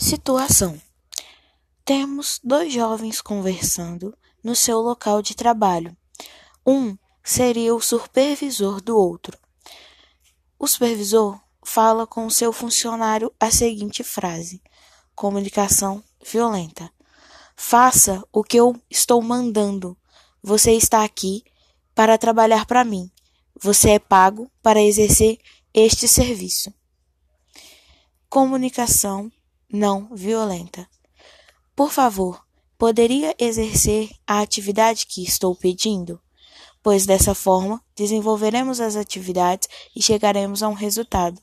Situação: Temos dois jovens conversando no seu local de trabalho. Um seria o supervisor do outro. O supervisor fala com seu funcionário a seguinte frase: comunicação violenta. Faça o que eu estou mandando. Você está aqui para trabalhar para mim. Você é pago para exercer este serviço. Comunicação não violenta. Por favor, poderia exercer a atividade que estou pedindo? Pois dessa forma desenvolveremos as atividades e chegaremos a um resultado.